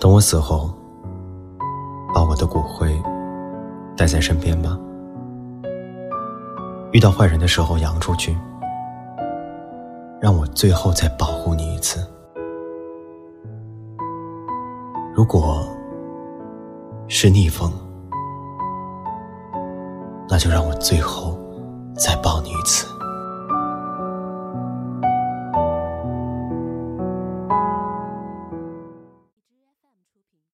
等我死后把我的骨灰带在身边吧。遇到坏人的时候扬出去让我最后再保护你一次。如果是逆风那就让我最后再抱你一次。